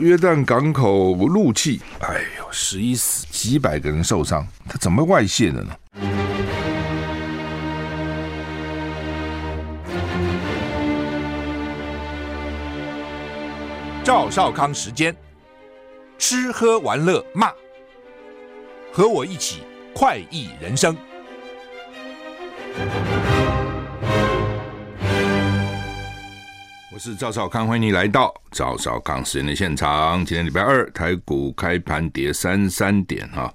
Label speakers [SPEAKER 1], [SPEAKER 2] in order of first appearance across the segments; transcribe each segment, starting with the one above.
[SPEAKER 1] 约旦港口怒气，哎呦，十一死，几百个人受伤，他怎么外泄的呢？
[SPEAKER 2] 赵少康时间，吃喝玩乐骂，和我一起快意人生。
[SPEAKER 1] 是赵少康，欢迎你来到赵少康时间的现场。今天礼拜二，台股开盘跌三三点哈，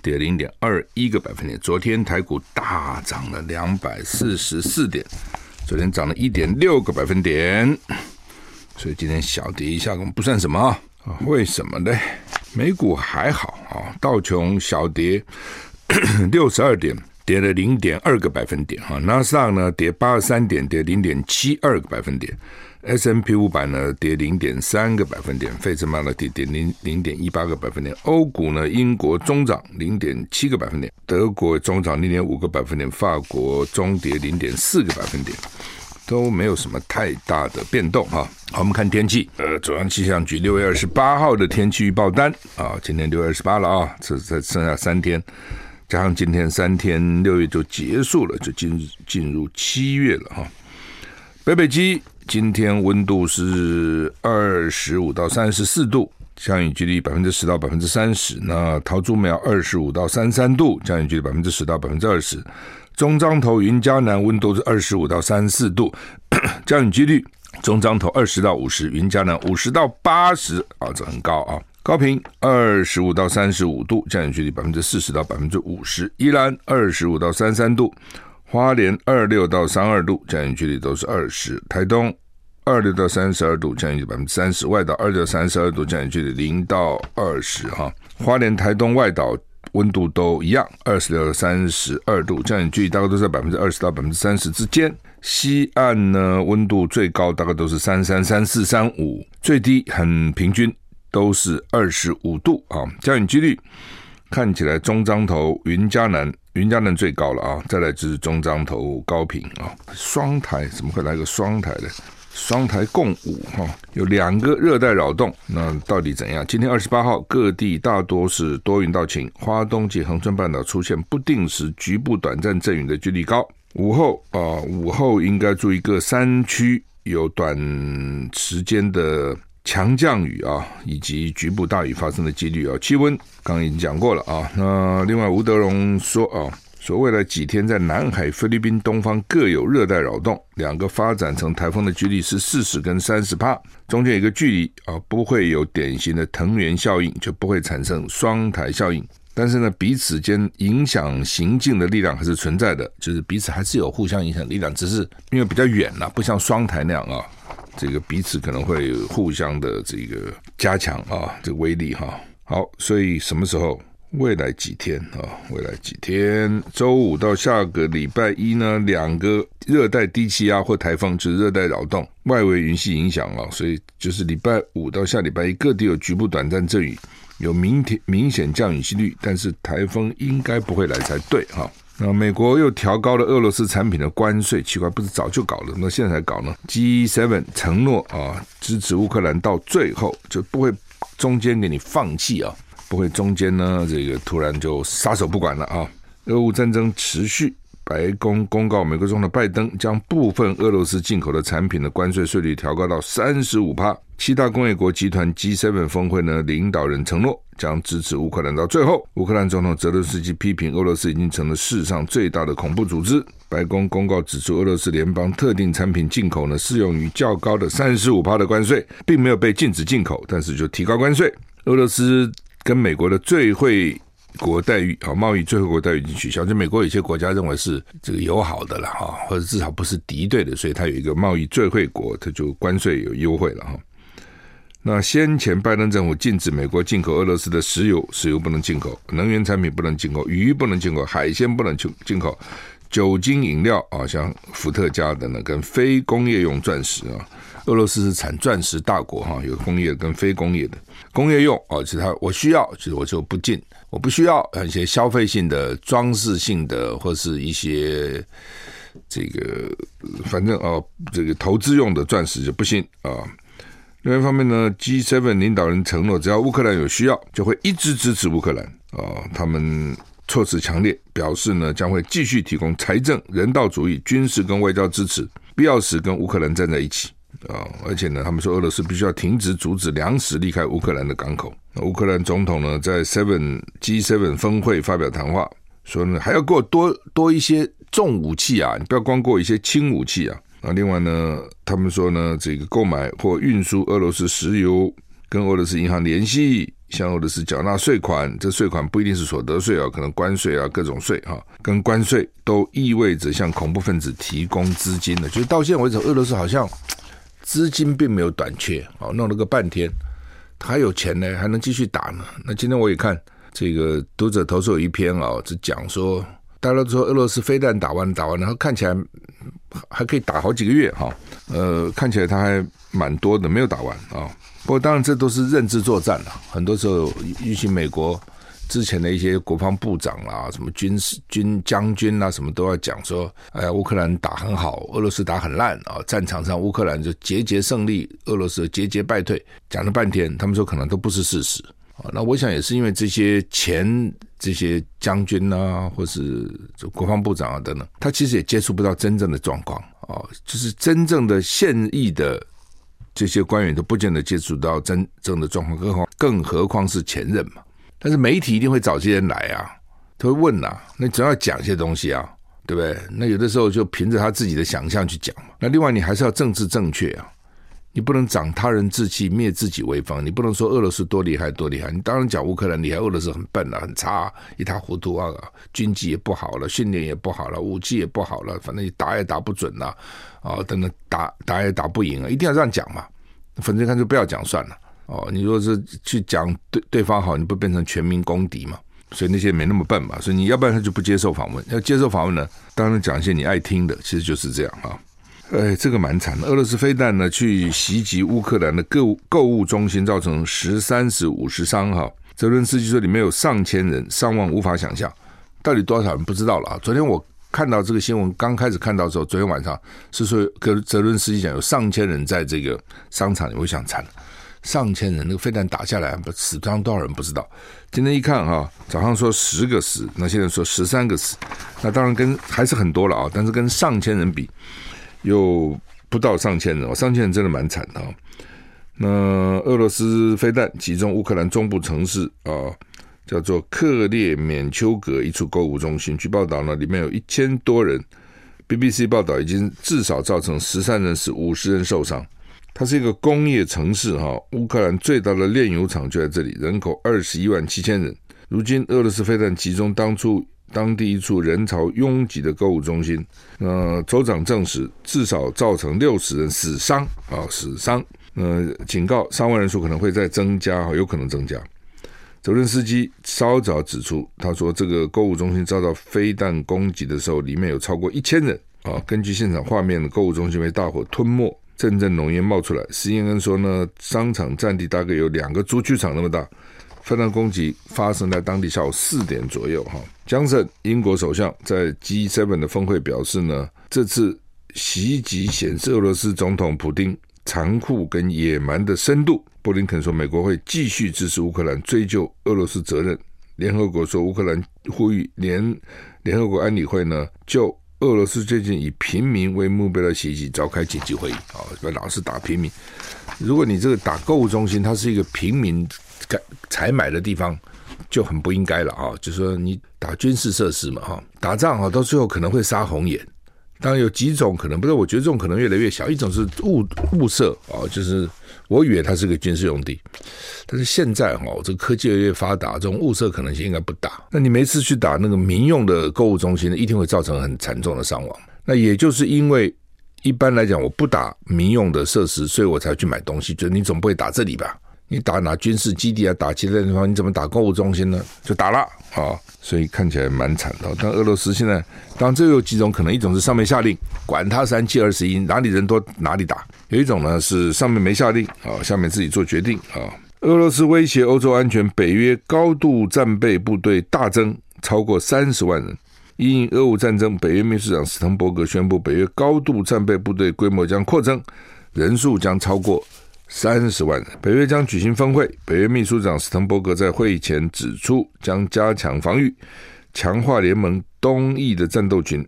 [SPEAKER 1] 跌零点二一个百分点。昨天台股大涨了两百四十四点，昨天涨了一点六个百分点，所以今天小跌一下，我们不算什么啊？为什么呢？美股还好啊，道琼小跌 六十二点。跌了零点二个百分点哈，纳斯达克呢跌八十三点，跌零点七二个百分点，S&P 五百呢跌零点三个百分点，费城半导体跌零零点一八个百分点，欧股呢英国中涨零点七个百分点，德国中涨零点五个百分点，法国中跌零点四个百分点，都没有什么太大的变动哈。好，我们看天气，呃，中央气象局六月二十八号的天气预报单啊，今天六月二十八了啊，这才剩下三天。加上今天三天，六月就结束了，就进进入七月了哈。北北基今天温度是二十五到三十四度，降雨几率百分之十到百分之三十。那桃竹苗二十五到三十三度，降雨几率百分之十到百分之二十。中彰投云嘉南温度是二十五到三十四度，降雨几率中彰投二十到五十，云嘉南五十到八十啊，这很高啊。高屏二十五到三十五度，降雨距离百分之四十到百分之五十；宜兰二十五到三十三度，花莲二六到三二度，降雨距离都是二十；台东二六到三十二度，降雨距离百分之三十；外岛二六到三十二度，降雨距离零到二十。哈，花莲、台东、外岛温度都一样，二十六到三十二度，降雨距离大概都在百分之二十到百分之三十之间。西岸呢，温度最高大概都是三三三四三五，最低很平均。都是二十五度啊，降雨几率看起来中彰头云嘉南云嘉南最高了啊，再来就是中彰头高屏啊，双台怎么会来个双台呢？双台共舞哈，有两个热带扰动，那到底怎样？今天二十八号各地大多是多云到晴，花东及恒春半岛出现不定时局部短暂阵雨的几率高。午后啊，午后应该注意各山区有短时间的。强降雨啊，以及局部大雨发生的几率啊，气温刚刚已经讲过了啊。那另外吴德荣说啊，说未来几天在南海、菲律宾东方各有热带扰动，两个发展成台风的几率是四十跟三十趴，中间有一个距离啊，不会有典型的藤原效应，就不会产生双台效应。但是呢，彼此间影响行进的力量还是存在的，就是彼此还是有互相影响力量，只是因为比较远了，不像双台那样啊。这个彼此可能会互相的这个加强啊，这个威力哈。好，所以什么时候？未来几天啊？未来几天？周五到下个礼拜一呢？两个热带低气压或台风，就是热带扰动，外围云系影响啊，所以就是礼拜五到下礼拜一，各地有局部短暂阵雨，有明天明显降雨几率，但是台风应该不会来才对哈。那美国又调高了俄罗斯产品的关税，奇怪，不是早就搞了？那现在才搞呢？G7 承诺啊，支持乌克兰到最后，就不会中间给你放弃啊，不会中间呢这个突然就撒手不管了啊。俄乌战争持续。白宫公告，美国总统拜登将部分俄罗斯进口的产品的关税税率调高到三十五趴。七大工业国集团 G7 峰会呢，领导人承诺将支持乌克兰到最后。乌克兰总统泽伦斯基批评俄罗斯已经成了世上最大的恐怖组织。白宫公告指出，俄罗斯联邦特定产品进口呢，适用于较高的三十五趴的关税，并没有被禁止进口，但是就提高关税。俄罗斯跟美国的最惠国待遇啊，贸易最惠国待遇已经取消。就美国有些国家认为是这个友好的了哈，或者至少不是敌对的，所以它有一个贸易最惠国，它就关税有优惠了哈。那先前拜登政府禁止美国进口俄罗斯的石油，石油不能进口；能源产品不能进口；鱼不能进口；海鲜不能进进口；酒精饮料啊，像伏特加等等，跟非工业用钻石啊。俄罗斯是产钻石大国哈，有工业跟非工业的。工业用啊，其他我需要，其实我就不进。我不需要一些消费性的、装饰性的，或是一些这个反正哦，这个投资用的钻石就不行啊。另外一方面呢，G7 领导人承诺，只要乌克兰有需要，就会一直支持乌克兰啊。他们措辞强烈，表示呢将会继续提供财政、人道主义、军事跟外交支持，必要时跟乌克兰站在一起啊。而且呢，他们说俄罗斯必须要停止阻止粮食离开乌克兰的港口。乌克兰总统呢在 Seven G7 峰会发表谈话，说呢还要给我多多一些重武器啊，你不要光给我一些轻武器啊。啊，另外呢，他们说呢，这个购买或运输俄罗斯石油，跟俄罗斯银行联系，向俄罗斯缴纳税款，这税款不一定是所得税啊，可能关税啊，各种税哈，跟关税都意味着向恐怖分子提供资金的。就是到现在为止，俄罗斯好像资金并没有短缺，哦，弄了个半天，他还有钱呢，还能继续打呢。那今天我也看这个读者投诉有一篇啊，是讲说。大家都说俄罗斯飞弹打完打完，然后看起来还可以打好几个月哈。呃，看起来他还蛮多的，没有打完啊。不过当然这都是认知作战了，很多时候尤其美国之前的一些国防部长啊、什么军事军将军啊，什么都要讲说，哎呀，乌克兰打很好，俄罗斯打很烂啊。战场上乌克兰就节节胜利，俄罗斯节节败退，讲了半天，他们说可能都不是事实啊。那我想也是因为这些前这些将军啊，或是国防部长啊等等，他其实也接触不到真正的状况啊，就是真正的现役的这些官员都不见得接触到真正的状况，更何更何况是前任嘛。但是媒体一定会找这些人来啊，他会问呐、啊，那总要讲些东西啊，对不对？那有的时候就凭着他自己的想象去讲嘛。那另外你还是要政治正确啊。你不能长他人志气，灭自己威风。你不能说俄罗斯多厉害多厉害，你当然讲乌克兰厉害，俄罗斯很笨、啊，很差，一塌糊涂啊，军纪也不好了，训练也不好了，武器也不好了，反正你打也打不准了，啊，等等打打也打不赢啊，一定要这样讲嘛。反正看就不要讲算了。哦，你如果是去讲对对方好，你不变成全民公敌嘛？所以那些没那么笨嘛。所以你要不然他就不接受访问，要接受访问呢，当然讲一些你爱听的，其实就是这样啊。哎，这个蛮惨的。俄罗斯飞弹呢，去袭击乌克兰的购物购物中心，造成十三死五十伤。哈，泽伦斯基说里面有上千人，伤亡无法想象，到底多少人不知道了啊。昨天我看到这个新闻，刚开始看到的时候，昨天晚上是说跟泽伦斯基讲有上千人在这个商场里，我想惨了，上千人，那个飞弹打下来，死伤多少人不知道。今天一看哈，早上说十个死，那现在说十三个死，那当然跟还是很多了啊，但是跟上千人比。有不到上千人，上千人真的蛮惨的啊。那俄罗斯飞弹击中乌克兰中部城市啊，叫做克列缅丘格一处购物中心。据报道呢，里面有一千多人。BBC 报道已经至少造成十三人死，五十人受伤。它是一个工业城市哈，乌克兰最大的炼油厂就在这里，人口二十一万七千人。如今俄罗斯飞弹集中当初。当地一处人潮拥挤的购物中心，呃，州长证实至少造成六十人死伤啊，死伤。呃，警告伤亡人数可能会再增加，有可能增加。泽伦斯基稍早指出，他说这个购物中心遭到飞弹攻击的时候，里面有超过一千人啊。根据现场画面，购物中心被大火吞没，阵阵浓烟冒出来。施英恩说呢，商场占地大概有两个足球场那么大。飞弹攻击发生在当地下午四点左右。哈，江省英国首相在 G7 的峰会表示呢，这次袭击显示俄罗斯总统普丁残酷跟野蛮的深度。布林肯说，美国会继续支持乌克兰追究俄罗斯责任。联合国说，乌克兰呼吁联联合国安理会呢，就俄罗斯最近以平民为目标的袭击召开紧急会议。啊，不老是打平民。如果你这个打购物中心，它是一个平民。采买的地方就很不应该了啊！就说你打军事设施嘛，哈，打仗啊，到最后可能会杀红眼。当然有几种可能，不是？我觉得这种可能越来越小。一种是物物色啊，就是我以为它是个军事用地，但是现在哈，这个科技越来越发达，这种物色可能性应该不大。那你每次去打那个民用的购物中心，一定会造成很惨重的伤亡。那也就是因为一般来讲，我不打民用的设施，所以我才去买东西。就你总不会打这里吧？你打哪军事基地啊？打其他地方？你怎么打购物中心呢？就打了啊！所以看起来蛮惨的。但俄罗斯现在，当这有几种可能：一种是上面下令，管他三七二十一，哪里人多哪里打；有一种呢是上面没下令啊，下面自己做决定啊。俄罗斯威胁欧洲安全，北约高度战备部队大增，超过三十万人。因俄乌战争，北约秘书长斯滕伯格宣布，北约高度战备部队规模将扩增，人数将超过。三十万人。北约将举行峰会，北约秘书长斯滕伯格在会议前指出，将加强防御，强化联盟东翼的战斗群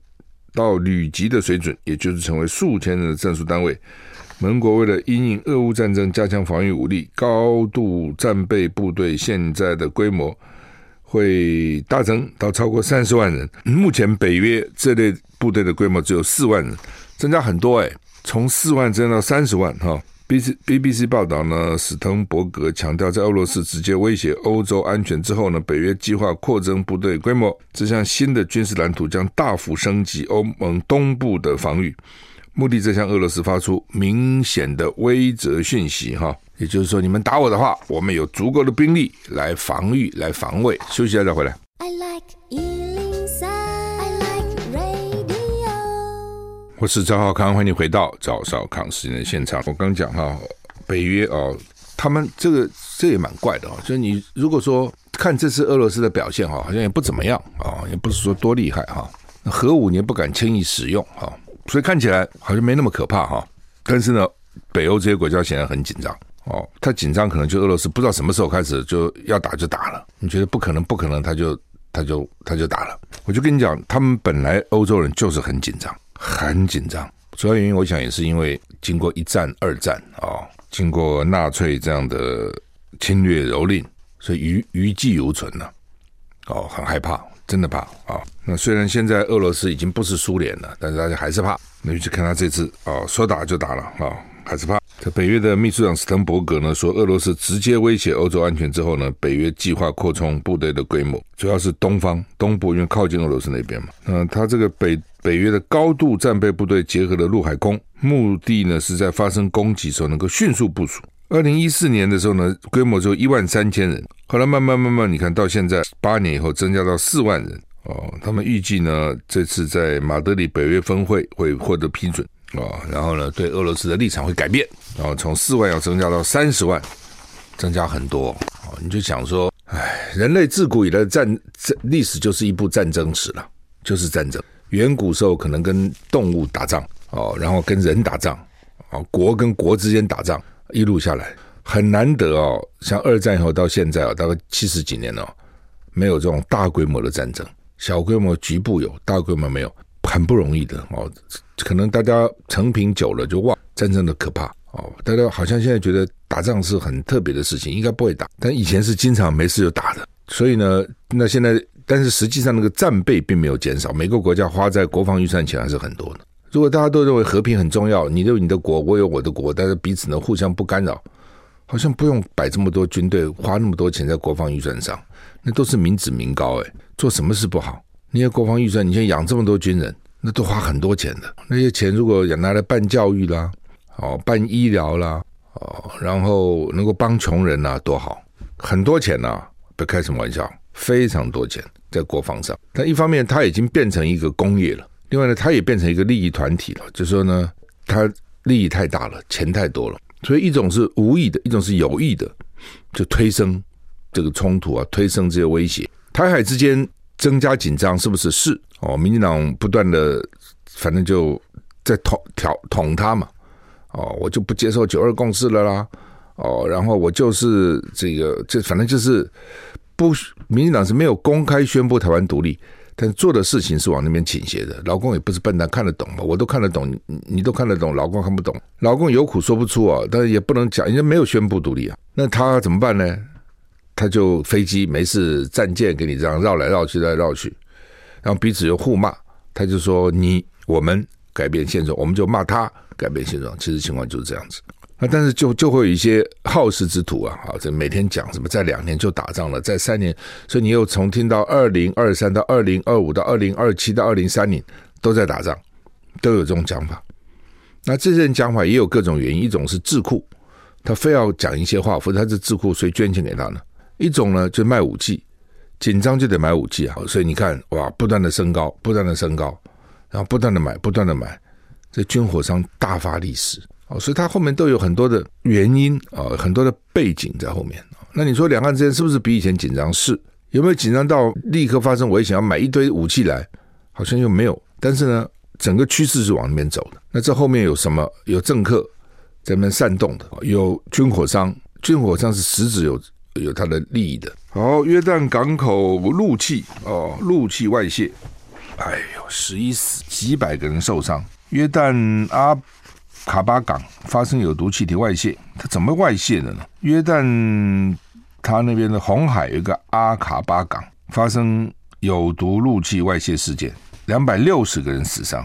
[SPEAKER 1] 到旅级的水准，也就是成为数千人的战术单位。盟国为了因应俄乌战争，加强防御武力，高度战备部队现在的规模会大增到超过三十万人。目前北约这类部队的规模只有四万人，增加很多哎，从四万增到三十万哈。C B B C 报道呢，史滕伯格强调，在俄罗斯直接威胁欧洲安全之后呢，北约计划扩增部队规模，这项新的军事蓝图将大幅升级欧盟东部的防御。目的在向俄罗斯发出明显的威慑讯息，哈，也就是说，你们打我的话，我们有足够的兵力来防御、来防卫。休息一下再回来。I like 我是赵浩康，欢迎你回到赵少康时间的现场。我刚讲哈，北约哦，他们这个这也蛮怪的哦，就是你如果说看这次俄罗斯的表现哈，好像也不怎么样啊，也不是说多厉害哈，核武你也不敢轻易使用哈。所以看起来好像没那么可怕哈，但是呢，北欧这些国家显然很紧张哦。他紧张可能就俄罗斯不知道什么时候开始就要打就打了。你觉得不可能？不可能，他就他就他就打了。我就跟你讲，他们本来欧洲人就是很紧张，很紧张。主要原因我想也是因为经过一战、二战啊，经过纳粹这样的侵略蹂躏，所以余余悸犹存呐，哦，很害怕。真的怕啊、那虽然现在俄罗斯已经不是苏联了，但是大家还是怕。那就去看他这次啊、哦，说打就打了啊、还是怕。北约的秘书长斯滕伯格呢说，俄罗斯直接威胁欧洲安全之后呢，北约计划扩充部队的规模，主要是东方东部，因为靠近俄罗斯那边嘛。嗯，他这个北北约的高度战备部队结合了陆海空，目的呢是在发生攻击时候能够迅速部署。二零一四年的时候呢，规模只有一万三千人，后来慢慢慢慢，你看到现在八年以后增加到四万人哦。他们预计呢，这次在马德里北约峰会会获得批准哦，然后呢，对俄罗斯的立场会改变，然后从四万要增加到三十万，增加很多哦。你就想说，哎，人类自古以来的战战历史就是一部战争史了，就是战争。远古时候可能跟动物打仗哦，然后跟人打仗哦，国跟国之间打仗。一路下来很难得哦，像二战以后到现在啊，大概七十几年了，没有这种大规模的战争，小规模局部有，大规模没有，很不容易的哦。可能大家承平久了就忘战争的可怕哦，大家好像现在觉得打仗是很特别的事情，应该不会打，但以前是经常没事就打的。所以呢，那现在但是实际上那个战备并没有减少，每个国家花在国防预算钱还是很多的。如果大家都认为和平很重要，你有你的国，我有我的国，但是彼此呢互相不干扰，好像不用摆这么多军队，花那么多钱在国防预算上，那都是民脂民膏诶，做什么事不好？你的国防预算，你先养这么多军人，那都花很多钱的。那些钱如果拿来办教育啦，哦，办医疗啦，哦，然后能够帮穷人呐，多好，很多钱呐，别开什么玩笑，非常多钱在国防上。但一方面，它已经变成一个工业了。另外呢，它也变成一个利益团体了，就是说呢，它利益太大了，钱太多了，所以一种是无意的，一种是有意的，就推升这个冲突啊，推升这些威胁。台海之间增加紧张，是不是？是哦，民进党不断的，反正就在捅挑捅他嘛，哦，我就不接受九二共识了啦，哦，然后我就是这个，这反正就是不，民进党是没有公开宣布台湾独立。但做的事情是往那边倾斜的，老公也不是笨蛋，看得懂嘛，我都看得懂，你你都看得懂，老公看不懂，老公有苦说不出啊，但是也不能讲，人家没有宣布独立啊，那他怎么办呢？他就飞机没事，战舰给你这样绕来绕去，来绕去，然后彼此又互骂，他就说你我们改变现状，我们就骂他改变现状，其实情况就是这样子。啊，但是就就会有一些好事之徒啊，好，这每天讲什么，在两年就打仗了，在三年，所以你又从听到二零二三到二零二五到二零二七到二零三零都在打仗，都有这种讲法。那这些人讲法也有各种原因，一种是智库，他非要讲一些话，否则他是智库，谁捐钱给他呢？一种呢就卖武器，紧张就得买武器啊，所以你看哇，不断的升高，不断的升高，然后不断的买，不断的买，这军火商大发利市。哦，所以它后面都有很多的原因啊，很多的背景在后面。那你说两岸之间是不是比以前紧张？是，有没有紧张到立刻发生危险要买一堆武器来？好像又没有。但是呢，整个趋势是往那边走的。那这后面有什么？有政客在那边煽动的，有军火商，军火商是实质有有他的利益的。好，约旦港口陆气哦，陆气外泄，哎呦，十一死，几百个人受伤。约旦阿卡巴港发生有毒气体外泄，它怎么外泄的呢？约旦它那边的红海有一个阿卡巴港发生有毒怒气外泄事件，两百六十个人死伤。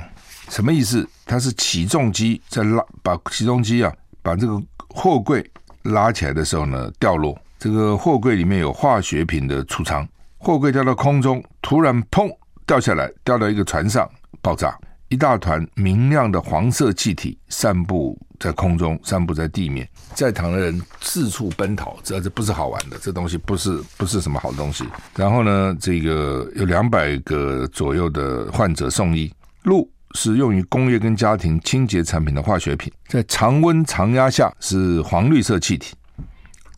[SPEAKER 1] 什么意思？它是起重机在拉，把起重机啊，把这个货柜拉起来的时候呢，掉落。这个货柜里面有化学品的储藏，货柜掉到空中，突然砰掉下来，掉到一个船上，爆炸，一大团明亮的黄色气体散布在空中，散布在地面，在场的人四处奔逃，这这不是好玩的，这东西不是不是什么好东西。然后呢，这个有两百个左右的患者送医。路。是用于工业跟家庭清洁产品的化学品，在常温常压下是黄绿色气体，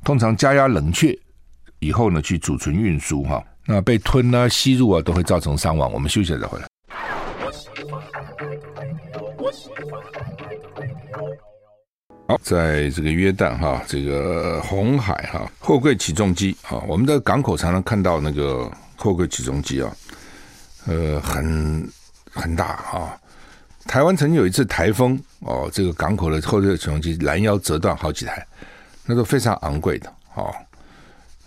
[SPEAKER 1] 通常加压冷却以后呢，去储存运输哈，那被吞啊吸入啊都会造成伤亡。我们休息再回来。好，在这个约旦哈，这个红海哈，货柜起重机啊，我们的港口常常看到那个货柜起重机啊，呃，很很大啊。台湾曾经有一次台风哦，这个港口的货柜起重机拦腰折断好几台，那都非常昂贵的哦。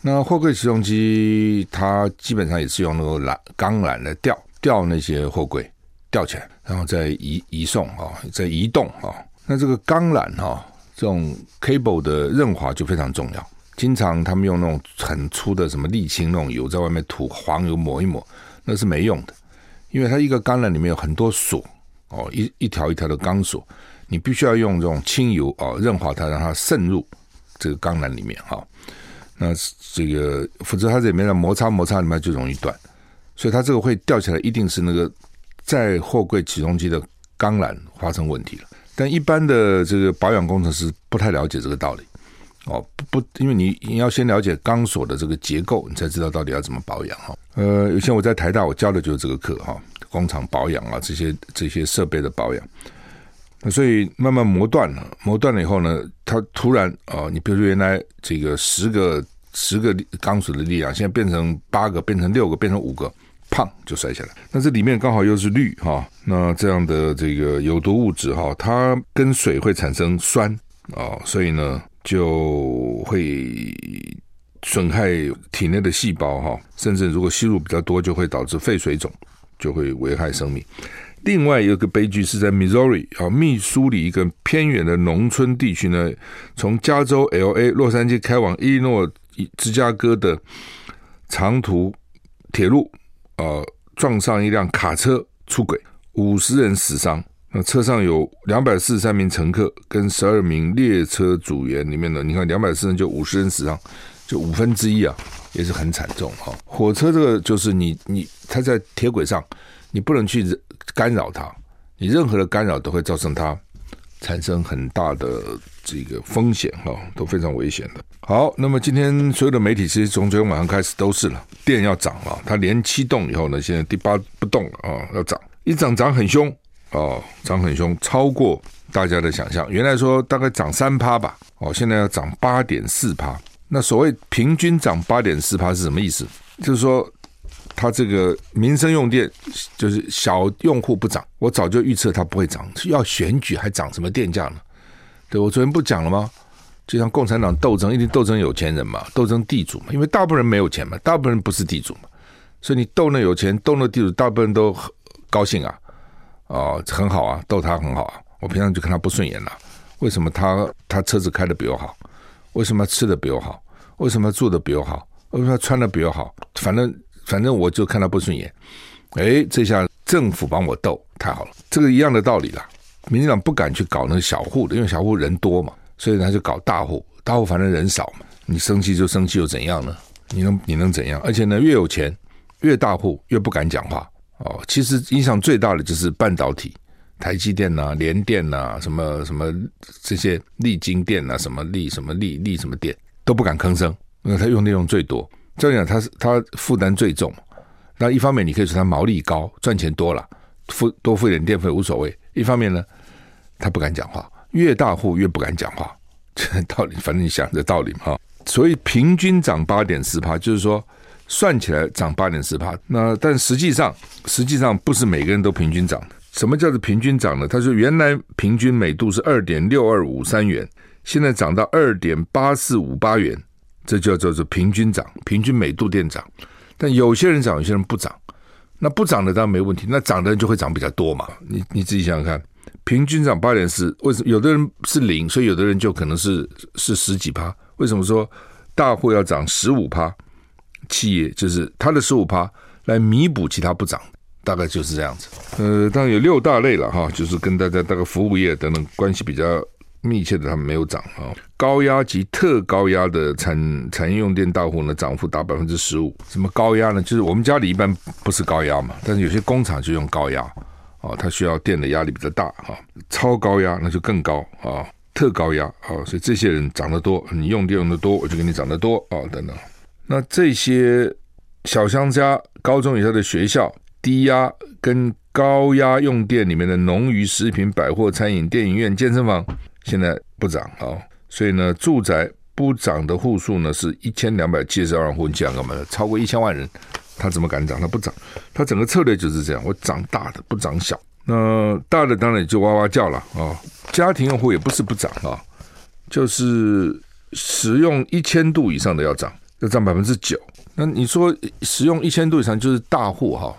[SPEAKER 1] 那货柜起重机它基本上也是用那个缆钢缆来吊吊那些货柜吊起来，然后再移移送啊，再移动啊。那这个钢缆哈，这种 cable 的润滑就非常重要。经常他们用那种很粗的什么沥青那种油在外面涂黄油抹一抹，那是没用的，因为它一个钢缆里面有很多锁。哦，一一条一条的钢索，你必须要用这种清油哦，润滑它，让它渗入这个钢缆里面哈、那这个否则它这里面的摩擦摩擦里面就容易断，所以它这个会吊起来，一定是那个在货柜起重机的钢缆发生问题了。但一般的这个保养工程师不太了解这个道理哦，不不，因为你你要先了解钢索的这个结构，你才知道到底要怎么保养哈。呃，以前我在台大，我教的就是这个课哈。工厂保养啊，这些这些设备的保养，所以慢慢磨断了，磨断了以后呢，它突然啊、你比如说原来这个十个十个钢索的力量，现在变成八个，变成六个，变成五个，砰就摔下来。那这里面刚好又是氯哈、那这样的这个有毒物质哈、它跟水会产生酸啊、哦，所以呢就会损害体内的细胞哈、甚至如果吸入比较多，就会导致肺水肿。就会危害生命。另外有个悲剧是在 Missouri 啊，密苏里一个偏远的农村地区呢，从加州 LA 洛杉矶开往伊利诺芝加哥的长途铁路啊，撞上一辆卡车出轨，五十人死伤。那车上有两百四十三名乘客跟十二名列车组员，里面的你看两百四十人就五十人死伤，就五分之一啊。也是很惨重哈，火车这个就是你你它在铁轨上，你不能去干扰它，你任何的干扰都会造成它产生很大的这个风险哈，都非常危险的。好，那么今天所有的媒体其实从昨天晚上开始都是了，电要涨了，它连七动以后呢，现在第八不动了啊，要涨，一涨涨很凶哦，涨很凶，超过大家的想象。原来说大概涨三趴吧，哦，现在要涨八点四趴。那所谓平均涨八点四趴是什么意思？就是说，它这个民生用电就是小用户不涨，我早就预测它不会涨。要选举还涨什么电价呢？对，我昨天不讲了吗？就像共产党斗争，一定斗争有钱人嘛，斗争地主嘛，因为大部分人没有钱嘛，大部分人不是地主嘛，所以你斗那有钱，斗那地主，大部分人都高兴啊，哦，很好啊，斗他很好啊。我平常就看他不顺眼了，为什么他他车子开得比我好？为什么吃的比我好？为什么住的比我好？为什么穿的比我好？反正反正我就看他不顺眼。哎，这下政府帮我斗，太好了。这个一样的道理啦。民进党不敢去搞那个小户的，因为小户人多嘛，所以他就搞大户。大户反正人少嘛，你生气就生气又怎样呢？你能你能怎样？而且呢，越有钱越大户越不敢讲话哦。其实影响最大的就是半导体。台积电呐、联电呐、什么什么这些力晶电呐、啊，什么利什么利利什么电都不敢吭声，因为他用的用最多，这样讲他是他负担最重。那一方面你可以说他毛利高，赚钱多了，付多付一点电费无所谓；一方面呢，他不敢讲话，越大户越不敢讲话，这 道理，反正你想这道理嘛哈。所以平均涨八点四趴，就是说算起来涨八点四趴。那但实际上，实际上不是每个人都平均涨。什么叫做平均涨呢？他说原来平均每度是二点六二五三元，现在涨到二点八四五八元，这叫做做平均涨，平均每度电涨。但有些人涨，有些人不涨。那不涨的当然没问题，那涨的人就会涨比较多嘛。你你自己想想看，平均涨八点四，为什么有的人是零，所以有的人就可能是是十几趴？为什么说大户要涨十五趴？企业就是它的十五趴来弥补其他不涨，大概就是这样子。呃，当然有六大类了哈，就是跟大家大概服务业等等关系比较密切的，他们没有涨啊。高压及特高压的产产业用电大户呢，涨幅达百分之十五。什么高压呢？就是我们家里一般不是高压嘛，但是有些工厂就用高压啊，它需要电的压力比较大哈。超高压那就更高啊。特高压啊，所以这些人涨得多，你用电用得多，我就给你涨得多啊，等等。那这些小商家、高中以下的学校、低压跟高压用电里面的农渔食品、百货、餐饮、电影院、健身房，现在不涨啊。所以呢，住宅不涨的户数呢是一千两百七十二万户，你讲干嘛的？超过一千万人，他怎么敢涨？他不涨，他整个策略就是这样，我涨大的，不涨小。那大的当然也就哇哇叫了啊！家庭用户也不是不涨啊，就是使用一千度以上的要涨，要涨百分之九。那你说使用一千度以上就是大户哈，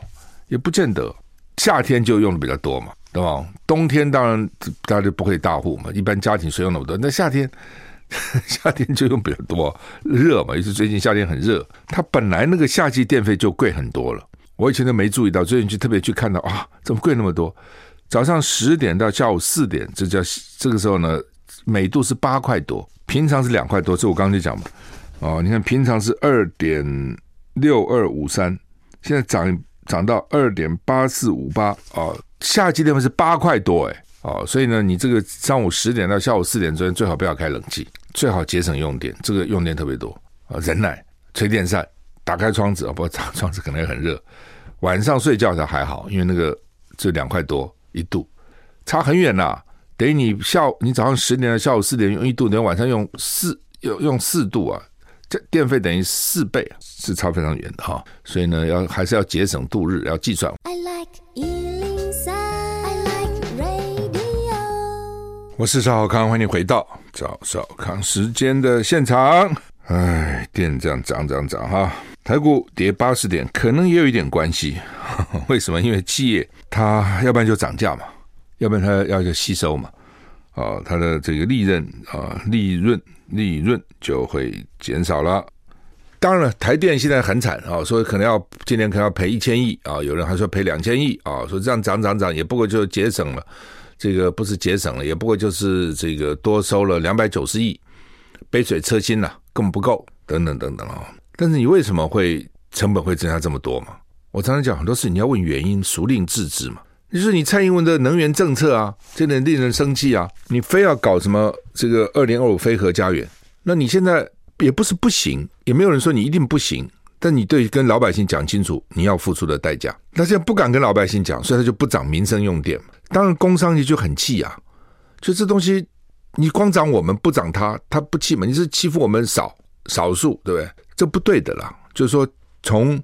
[SPEAKER 1] 也不见得。夏天就用的比较多嘛，对吧？冬天当然大家就不会大户嘛，一般家庭谁用那么多？那夏天 夏天就用比较多，热嘛，尤其最近夏天很热，它本来那个夏季电费就贵很多了。我以前都没注意到，最近去特别去看到啊，怎么贵那么多？早上十点到下午四点，这叫这个时候呢，每度是八块多，平常是两块多。这我刚刚就讲嘛，哦，你看平常是二点六二五三，现在涨涨到二点八四五八啊，夏季电费是八块多哎，哦，所以呢，你这个上午十点到下午四点之间最好不要开冷气，最好节省用电，这个用电特别多啊，忍耐，吹电扇。打开窗子啊，不过窗窗子可能也很热。晚上睡觉才还好，因为那个就两块多一度，差很远呐。等于你下午你早上十点到下午四点用一度，等于晚上用四用用四度啊，这电费等于四倍，是差非常远的哈。所以呢，要还是要节省度日，要计算。我是赵少康，欢迎回到赵小康时间的现场。哎，电这样涨涨涨哈。台股跌八十点，可能也有一点关系。为什么？因为企业它要不然就涨价嘛，要不然它要就吸收嘛。啊，它的这个利润啊，利润利润就会减少了。当然了，台电现在很惨啊，所以可能要今年可能要赔一千亿啊，有人还说赔两千亿啊，说这样涨涨涨也不过就节省了，这个不是节省了，也不过就是这个多收了两百九十亿，杯水车薪呐，根本不够，等等等等啊。但是你为什么会成本会增加这么多嘛？我常常讲很多事，你要问原因，孰令致之嘛？你说你蔡英文的能源政策啊，真的令人生气啊！你非要搞什么这个二零二五非核家园，那你现在也不是不行，也没有人说你一定不行，但你对跟老百姓讲清楚你要付出的代价。那现在不敢跟老百姓讲，所以他就不涨民生用电。当然工商业就很气啊，就这东西你光涨我们不涨他，他不气嘛？你是欺负我们少少数，对不对？这不对的啦，就是说从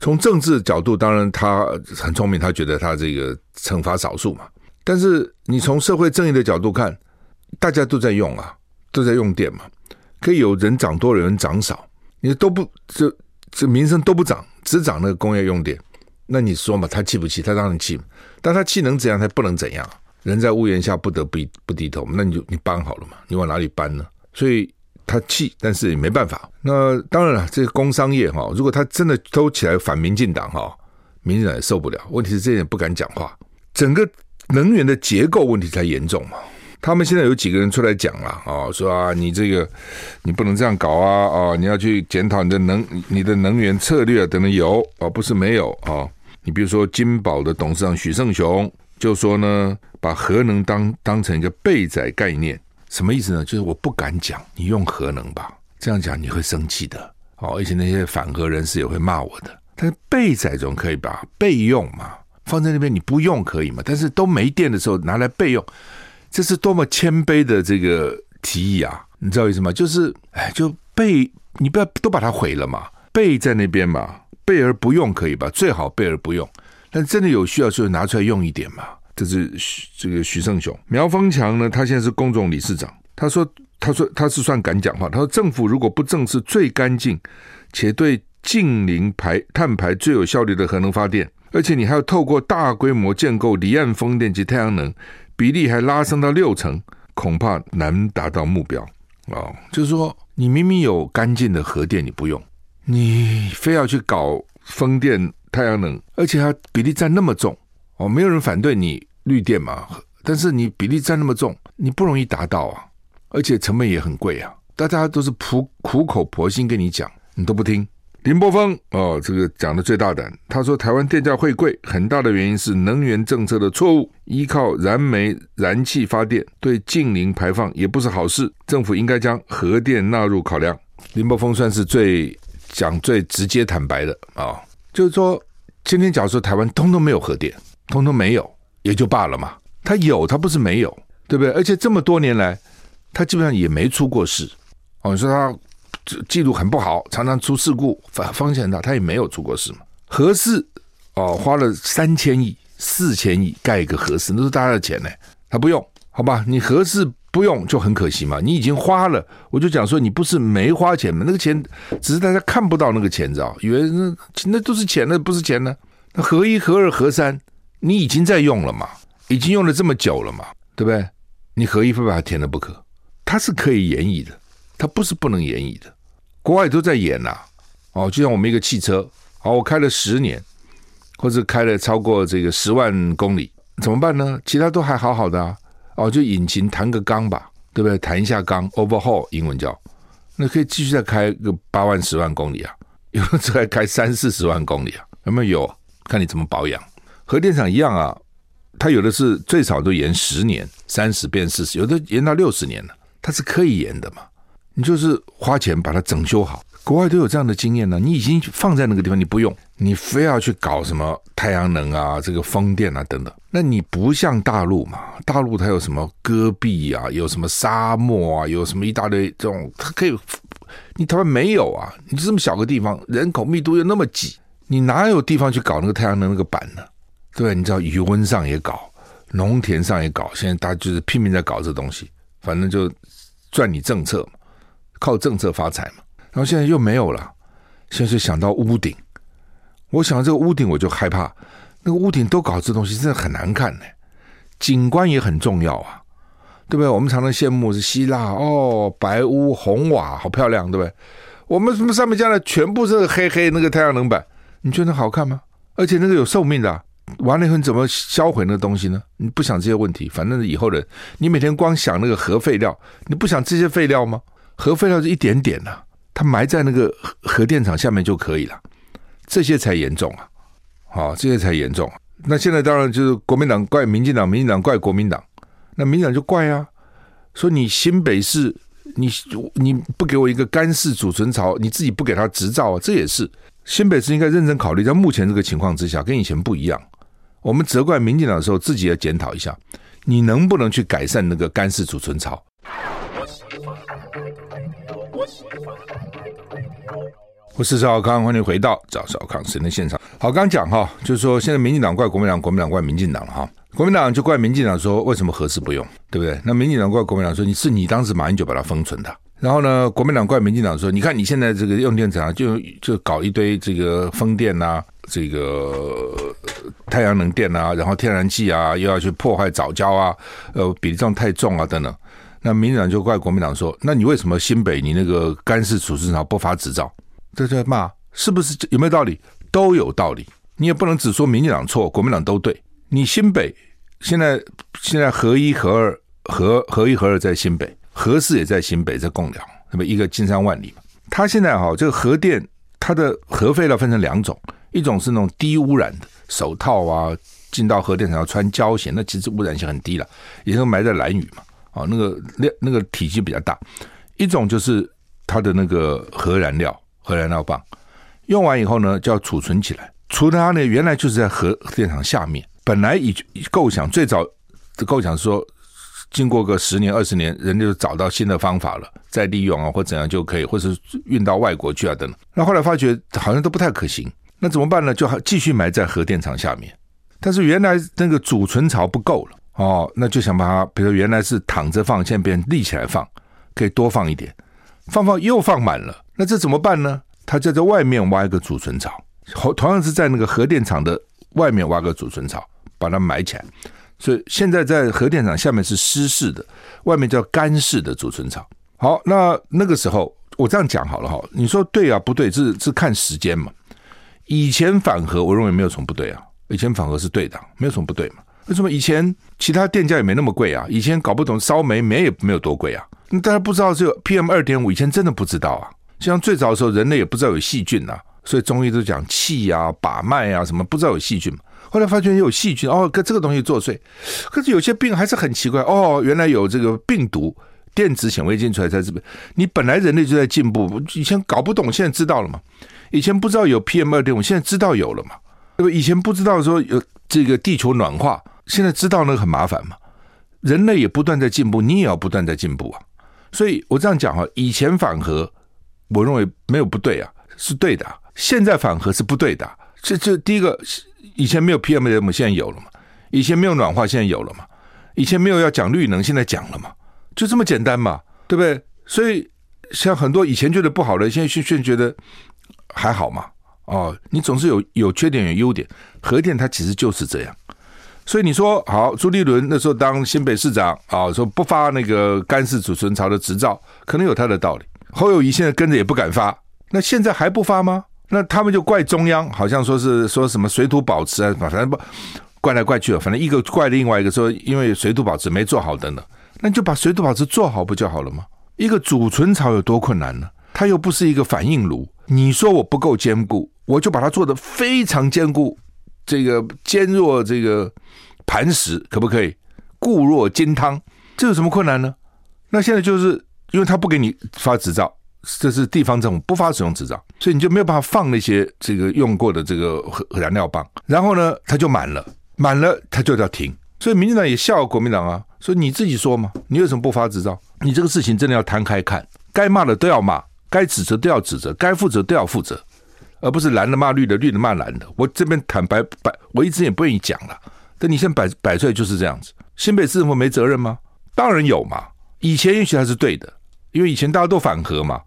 [SPEAKER 1] 从政治角度，当然他很聪明，他觉得他这个惩罚少数嘛。但是你从社会正义的角度看，大家都在用啊，都在用电嘛，可以有人涨多，有人涨少，你都不就这民生都不涨，只涨那个工业用电，那你说嘛，他气不气？他当然气，但他气能怎样？他不能怎样？人在屋檐下，不得不不低头，那你就你搬好了嘛，你往哪里搬呢？所以。他气，但是也没办法。那当然了，这个工商业哈，如果他真的都起来反民进党哈，民进党也受不了。问题是这点不敢讲话，整个能源的结构问题才严重嘛。他们现在有几个人出来讲了啊，说啊，你这个你不能这样搞啊啊，你要去检讨你的能你的能源策略等等有啊，不是没有啊。你比如说金宝的董事长许胜雄就说呢，把核能当当成一个备载概念。什么意思呢？就是我不敢讲，你用核能吧，这样讲你会生气的哦。而且那些反核人士也会骂我的。但是备载总可以吧？备用嘛，放在那边你不用可以嘛？但是都没电的时候拿来备用，这是多么谦卑的这个提议啊！你知道为什么？就是哎，就备你不要都把它毁了嘛，备在那边嘛，备而不用可以吧？最好备而不用，但真的有需要就拿出来用一点嘛。这是徐这个徐胜雄，苗丰强呢，他现在是工总理事长，他说，他说他是算敢讲话，他说政府如果不正视最干净且对近邻排碳排最有效率的核能发电，而且你还要透过大规模建构离岸风电及太阳能。比例还拉升到六成，恐怕难达到目标哦。就是说，你明明有干净的核电，你不用，你非要去搞风电、太阳能，而且它比例占那么重哦。没有人反对你绿电嘛，但是你比例占那么重，你不容易达到啊，而且成本也很贵啊。大家都是苦苦口婆心跟你讲，你都不听。林波峰哦，这个讲的最大胆。他说，台湾电价会贵，很大的原因是能源政策的错误，依靠燃煤、燃气发电，对净零排放也不是好事。政府应该将核电纳入考量。林波峰算是最讲最直接坦白的啊、就是说，今天假如说台湾通通没有核电，通通没有也就罢了嘛。他有，他不是没有，对不对？而且这么多年来，他基本上也没出过事。哦，你说他。记录很不好，常常出事故，风风险大，他也没有出过事嘛。核四哦，花了三千亿、四千亿盖一个核四，那是大家的钱呢，他不用，好吧？你核四不用就很可惜嘛。你已经花了，我就讲说你不是没花钱嘛，那个钱只是大家看不到那个钱，知道？以为那那都是钱，那不是钱呢？那核一、核二、核三，你已经在用了嘛？已经用了这么久了嘛？对不对？你核一非把它填了不可，它是可以延役的。它不是不能延役的，国外都在延呐、哦，就像我们一个汽车，哦，我开了十年，或者开了超过这个十万公里，怎么办呢？其他都还好好的啊。哦，就引擎弹个缸吧，对不对？弹一下缸，overhaul，英文叫，那可以继续再开个八万、十万公里啊。有的车还开三四十万公里啊，有没？有，看你怎么保养。核电厂一样啊，它有的是最少都延十年，三十变四十，有的延到六十年了，它是可以延的嘛。你就是花钱把它整修好，国外都有这样的经验呢。你已经放在那个地方，你不用，你非要去搞什么太阳能啊、这个风电啊等等。那你不像大陆嘛？大陆它有什么戈壁啊，有什么沙漠啊，有什么一大堆这种，它可以。你台湾没有啊？你这么小个地方，人口密度又那么挤，你哪有地方去搞那个太阳能那个板呢？对，你知道余温上也搞，农田上也搞，现在大家就是拼命在搞这东西，反正就赚你政策嘛。靠政策发财嘛，然后现在又没有了，现在就想到屋顶，我想到这个屋顶我就害怕，那个屋顶都搞这东西真的很难看呢，景观也很重要啊，对不对？我们常常羡慕是希腊哦，白屋红瓦好漂亮，对不对？我们什么上面加的全部是黑黑那个太阳能板，你觉得好看吗？而且那个有寿命的，完了以后你怎么销毁那个东西呢？你不想这些问题，反正以后人你每天光想那个核废料，你不想这些废料吗？核废料是一点点呐、啊，它埋在那个核电厂下面就可以了，这些才严重啊！好，这些才严重。那现在当然就是国民党怪民进党，民进党怪国民党，那民进党就怪啊，说你新北市你你不给我一个干式储存槽，你自己不给他执照啊，这也是新北市应该认真考虑。在目前这个情况之下，跟以前不一样，我们责怪民进党的时候，自己要检讨一下，你能不能去改善那个干式储存槽？我是赵康，欢迎回到赵少康时间的现场。好，刚讲哈，就是说现在民进党怪国民党，国民党怪民进党了哈。国民党就怪民进党说，为什么核四不用，对不对？那民进党怪国民党说，你是你当时马英九把它封存的。然后呢，国民党怪民进党说，你看你现在这个用电厂就就搞一堆这个风电呐、啊，这个太阳能电啊，然后天然气啊，又要去破坏藻礁啊，呃，比例上太重啊，等等。那民进党就怪国民党说，那你为什么新北你那个干式储存槽不发执照？这在骂是不是有没有道理？都有道理。你也不能只说民进党错，国民党都对。你新北现在现在核一核二核核一核二在新北，核四也在新北，在贡寮，那么一个金山万里嘛。它现在哈这个核电，它的核废料分成两种，一种是那种低污染的手套啊，进到核电厂要穿胶鞋，那其实污染性很低了，也是埋在蓝屿嘛，啊那个量那个体积比较大。一种就是它的那个核燃料。核燃料棒用完以后呢，就要储存起来。储存它呢，原来就是在核电厂下面。本来以构想最早的构想说，经过个十年二十年，人就找到新的方法了，再利用啊或怎样就可以，或是运到外国去啊等等。那后来发觉好像都不太可行，那怎么办呢？就继续埋在核电厂下面。但是原来那个储存槽不够了哦，那就想把它，比如原来是躺着放，现在变立起来放，可以多放一点，放放又放满了，那这怎么办呢？他就在外面挖一个储存槽，同同样是在那个核电厂的外面挖个储存槽，把它埋起来。所以现在在核电厂下面是湿式的，外面叫干式的储存槽。好，那那个时候我这样讲好了哈，你说对啊不对？是是看时间嘛。以前反核，我认为没有什么不对啊。以前反核是对的，没有什么不对嘛。为什么以前其他电价也没那么贵啊？以前搞不懂烧煤，煤也没有多贵啊。大家不知道这个 PM 二点五，以前真的不知道啊。像最早的时候，人类也不知道有细菌啊，所以中医都讲气啊、把脉啊什么，不知道有细菌嘛。后来发觉有细菌哦，跟这个东西作祟，可是有些病还是很奇怪哦，原来有这个病毒电子显微镜出来在这边。你本来人类就在进步，以前搞不懂，现在知道了嘛？以前不知道有 PM 二点五，现在知道有了嘛？对不？以前不知道说有这个地球暖化，现在知道那个很麻烦嘛？人类也不断在进步，你也要不断在进步啊。所以我这样讲哈，以前反核，我认为没有不对啊，是对的。现在反核是不对的。这这第一个。以前没有 PM 的，我们现在有了嘛？以前没有暖化，现在有了嘛？以前没有要讲绿能，现在讲了嘛？就这么简单嘛？对不对？所以像很多以前觉得不好的，现在现在觉得还好嘛？哦，你总是有有缺点有优点，核电它其实就是这样。所以你说好，朱立伦那时候当新北市长啊，说不发那个干式储存槽的执照，可能有他的道理。侯友宜现在跟着也不敢发，那现在还不发吗？那他们就怪中央，好像说是说什么水土保持啊，反正不怪来怪去了，反正一个怪另外一个说，因为水土保持没做好等等，那你就把水土保持做好不就好了吗？一个储存槽有多困难呢？它又不是一个反应炉，你说我不够坚固，我就把它做得非常坚固，这个坚若这个磐石，可不可以？固若金汤，这有什么困难呢？那现在就是因为他不给你发执照。这是地方政府不发使用执照，所以你就没有办法放那些这个用过的这个燃料棒。然后呢，它就满了，满了它就要停。所以民进党也笑国民党啊，说你自己说嘛，你为什么不发执照？你这个事情真的要摊开看，该骂的都要骂，该指责都要指责，该负责都要负责，而不是蓝的骂绿的，绿的骂蓝的。我这边坦白摆，我一直也不愿意讲了，但你现在摆摆出来就是这样子。新北市政府没责任吗？当然有嘛。以前也许他是对的，因为以前大家都反核嘛。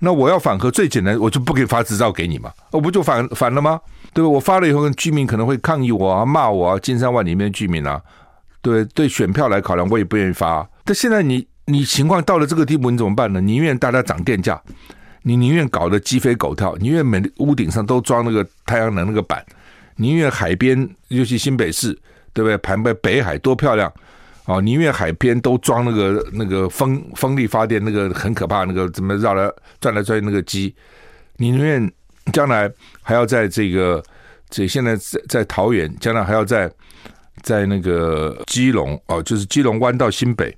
[SPEAKER 1] 那我要反核最简单，我就不可以发执照给你嘛，我不就反反了吗？对吧？我发了以后，居民可能会抗议我啊，骂我啊，金山万里面的居民啊，对对，选票来考量，我也不愿意发。但现在你你情况到了这个地步，你怎么办呢？宁愿大家涨电价，你宁愿搞得鸡飞狗跳，宁愿每屋顶上都装那个太阳能那个板，宁愿海边，尤其新北市，对不对？旁边北海多漂亮。哦，宁愿海边都装那个那个风风力发电，那个很可怕，那个怎么绕来转来转去那个机，你宁愿将来还要在这个这现在在在桃园，将来还要在在那个基隆哦，就是基隆湾到新北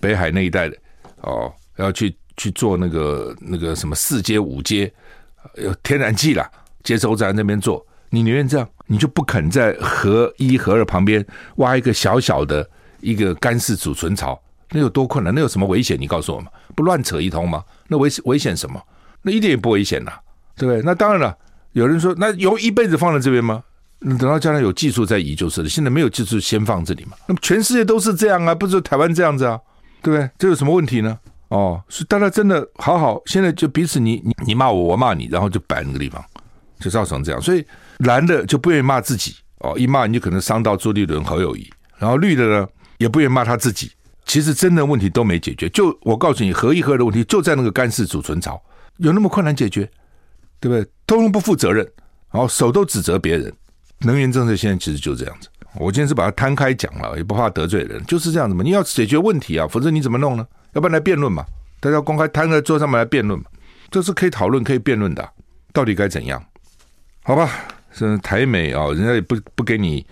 [SPEAKER 1] 北海那一带的哦，要去去做那个那个什么四阶五阶，有天然气啦，接收站那边做，你宁愿这样，你就不肯在核一核二旁边挖一个小小的。一个干式储存槽，那有多困难？那有什么危险？你告诉我嘛，不乱扯一通吗？那危危险什么？那一点也不危险呐，对不对？那当然了，有人说，那有一辈子放在这边吗？等到将来有技术再移就是了。现在没有技术，先放这里嘛。那么全世界都是这样啊，不是台湾这样子啊，对不对？这有什么问题呢？哦，是大家真的好好，现在就彼此你你你骂我，我骂你，然后就摆那个地方，就造成这样。所以蓝的就不愿意骂自己哦，一骂你就可能伤到朱立伦、侯友谊，然后绿的呢？也不愿意骂他自己，其实真的问题都没解决。就我告诉你，核一核的问题就在那个干式储存槽，有那么困难解决？对不对？通通不负责任，然后手都指责别人。能源政策现在其实就这样子。我今天是把它摊开讲了，也不怕得罪人，就是这样子嘛。你要解决问题啊，否则你怎么弄呢？要不然来辩论嘛，大家公开摊在桌上面来辩论嘛，这是可以讨论、可以辩论的，到底该怎样？好吧。是台美啊，人家也不不给你。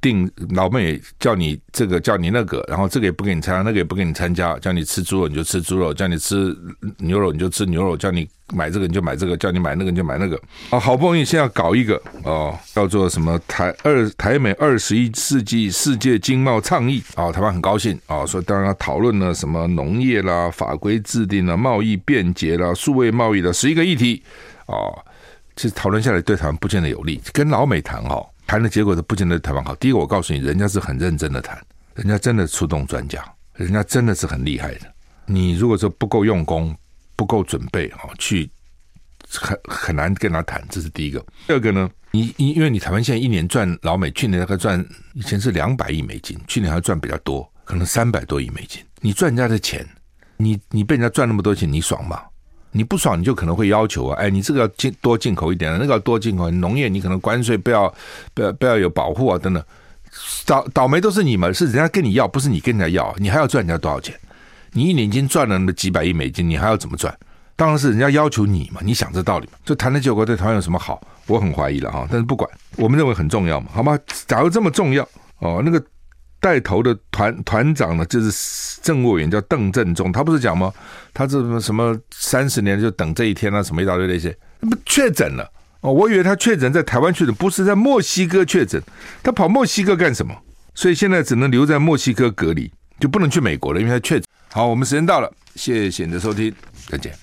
[SPEAKER 1] 定老妹叫你这个叫你那个，然后这个也不给你参加，那个也不给你参加，叫你吃猪肉你就吃猪肉，叫你吃牛肉你就吃牛肉，叫你买这个你就买这个，叫你买那个你就买那个。啊，好不容易现在搞一个哦，叫做什么台二台美二十一世纪世界经贸倡议啊，台湾很高兴啊，所以当然讨论了什么农业啦、法规制定啦、贸易便捷啦、数位贸易的十一个议题啊，其实讨论下来对台湾不见得有利，跟老美谈哦。谈的结果都不见得台湾好。第一个，我告诉你，人家是很认真的谈，人家真的出动专家，人家真的是很厉害的。你如果说不够用功、不够准备啊，去很很难跟他谈。这是第一个。第二个呢，你你因为你台湾现在一年赚老美，去年大概赚以前是两百亿美金，去年还赚比较多，可能三百多亿美金。你赚人家的钱，你你被人家赚那么多钱，你爽吗？你不爽，你就可能会要求啊，哎，你这个要进多进口一点，那个要多进口。农业你可能关税不要，不要不要有保护啊，等等。倒倒霉都是你们，是人家跟你要，不是你跟人家要，你还要赚人家多少钱？你一年已经赚了那么几百亿美金，你还要怎么赚？当然是人家要求你嘛，你想这道理嘛？就谈的结果对台湾有什么好？我很怀疑了哈。但是不管，我们认为很重要嘛，好吗？假如这么重要哦，那个。带头的团团长呢，就是政务委员叫邓振中，他不是讲吗？他这什么什么三十年就等这一天啊，什么一大堆那些，不确诊了哦，我以为他确诊在台湾确诊，不是在墨西哥确诊，他跑墨西哥干什么？所以现在只能留在墨西哥隔离，就不能去美国了，因为他确诊。好，我们时间到了，谢谢你的收听，再见。